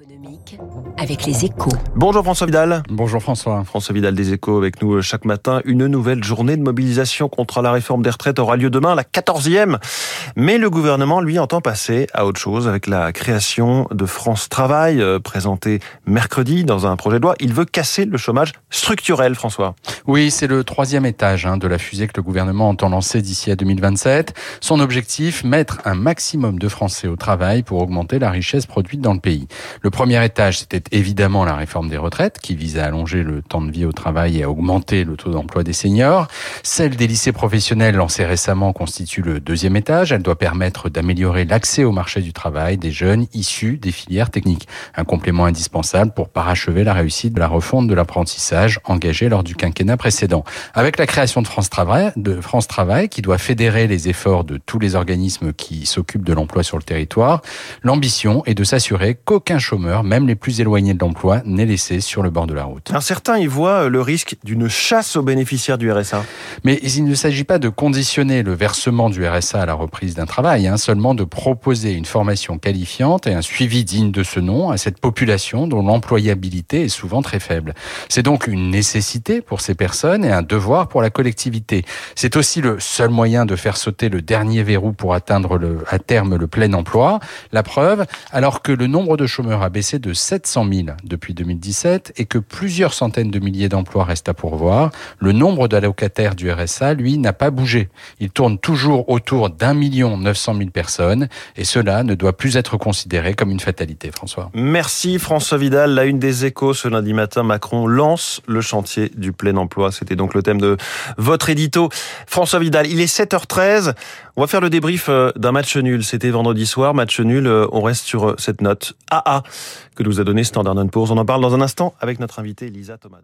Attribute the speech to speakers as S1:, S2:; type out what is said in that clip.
S1: économique avec les échos.
S2: Bonjour François Vidal.
S3: Bonjour François.
S2: François Vidal des échos avec nous euh, chaque matin. Une nouvelle journée de mobilisation contre la réforme des retraites aura lieu demain, la 14e. Mais le gouvernement, lui, entend passer à autre chose avec la création de France Travail, euh, présentée mercredi dans un projet de loi. Il veut casser le chômage structurel, François.
S3: Oui, c'est le troisième étage hein, de la fusée que le gouvernement entend lancer d'ici à 2027. Son objectif, mettre un maximum de Français au travail pour augmenter la richesse produite dans le pays. Le le premier étage, c'était évidemment la réforme des retraites qui vise à allonger le temps de vie au travail et à augmenter le taux d'emploi des seniors. Celle des lycées professionnels lancée récemment constitue le deuxième étage. Elle doit permettre d'améliorer l'accès au marché du travail des jeunes issus des filières techniques. Un complément indispensable pour parachever la réussite de la refonte de l'apprentissage engagée lors du quinquennat précédent. Avec la création de France Travail, de France Travail qui doit fédérer les efforts de tous les organismes qui s'occupent de l'emploi sur le territoire, l'ambition est de s'assurer qu'aucun chômeur même les plus éloignés de l'emploi, n'est laissé sur le bord de la route.
S2: Un certain y voit le risque d'une chasse aux bénéficiaires du RSA.
S3: Mais il ne s'agit pas de conditionner le versement du RSA à la reprise d'un travail, hein, seulement de proposer une formation qualifiante et un suivi digne de ce nom à cette population dont l'employabilité est souvent très faible. C'est donc une nécessité pour ces personnes et un devoir pour la collectivité. C'est aussi le seul moyen de faire sauter le dernier verrou pour atteindre le, à terme le plein emploi. La preuve, alors que le nombre de chômeurs a baissé de 700 000 depuis 2017 et que plusieurs centaines de milliers d'emplois restent à pourvoir, le nombre d'allocataires du RSA, lui, n'a pas bougé. Il tourne toujours autour d'un million neuf cent mille personnes et cela ne doit plus être considéré comme une fatalité, François.
S2: Merci François Vidal. La une des échos ce lundi matin, Macron lance le chantier du plein emploi. C'était donc le thème de votre édito. François Vidal, il est 7h13. On va faire le débrief euh, d'un match nul. C'était vendredi soir, match nul. Euh, on reste sur euh, cette note AA que nous a donné Standard Poor's. On en parle dans un instant avec notre invité Lisa Thomas